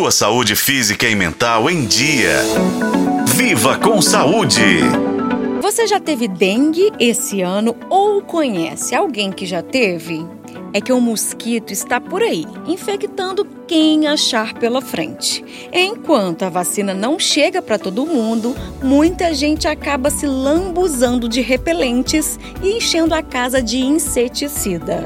Sua saúde física e mental em dia. Viva com saúde! Você já teve dengue esse ano ou conhece alguém que já teve? É que o mosquito está por aí, infectando quem achar pela frente. Enquanto a vacina não chega para todo mundo, muita gente acaba se lambuzando de repelentes e enchendo a casa de inseticida.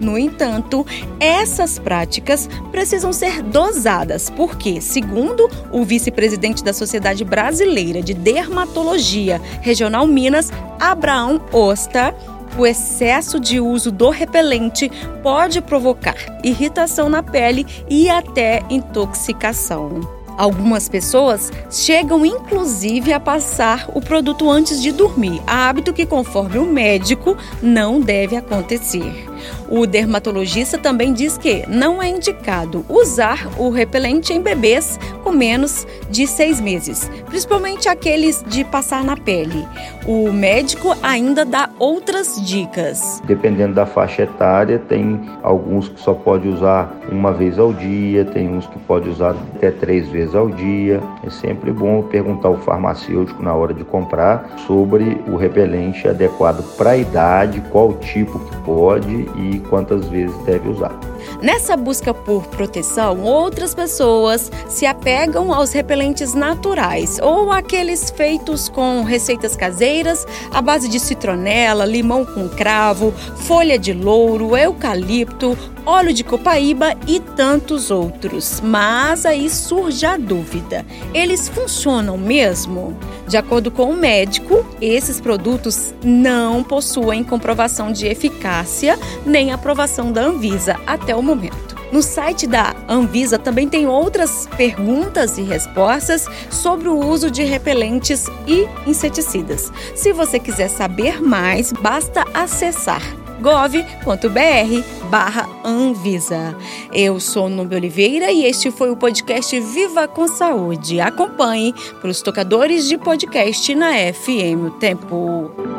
No entanto, essas práticas precisam ser dosadas, porque, segundo o vice-presidente da Sociedade Brasileira de Dermatologia Regional Minas, Abraão Osta, o excesso de uso do repelente pode provocar irritação na pele e até intoxicação. Algumas pessoas chegam inclusive a passar o produto antes de dormir, hábito que, conforme o médico, não deve acontecer. O dermatologista também diz que não é indicado usar o repelente em bebês com menos de seis meses, principalmente aqueles de passar na pele. O médico ainda dá outras dicas. Dependendo da faixa etária, tem alguns que só pode usar uma vez ao dia, tem uns que pode usar até três vezes ao dia. É sempre bom perguntar ao farmacêutico na hora de comprar sobre o repelente adequado para a idade, qual tipo que pode e quantas vezes deve usar. Nessa busca por proteção, outras pessoas se apegam aos repelentes naturais ou aqueles feitos com receitas caseiras à base de citronela, limão com cravo, folha de louro, eucalipto, óleo de copaíba e tantos outros. Mas aí surge a dúvida: eles funcionam mesmo? De acordo com o médico, esses produtos não possuem comprovação de eficácia nem aprovação da Anvisa até o momento. No site da Anvisa também tem outras perguntas e respostas sobre o uso de repelentes e inseticidas. Se você quiser saber mais, basta acessar gov.br barra Anvisa. Eu sou Nubia Oliveira e este foi o podcast Viva com Saúde. Acompanhe pelos tocadores de podcast na FM Tempo.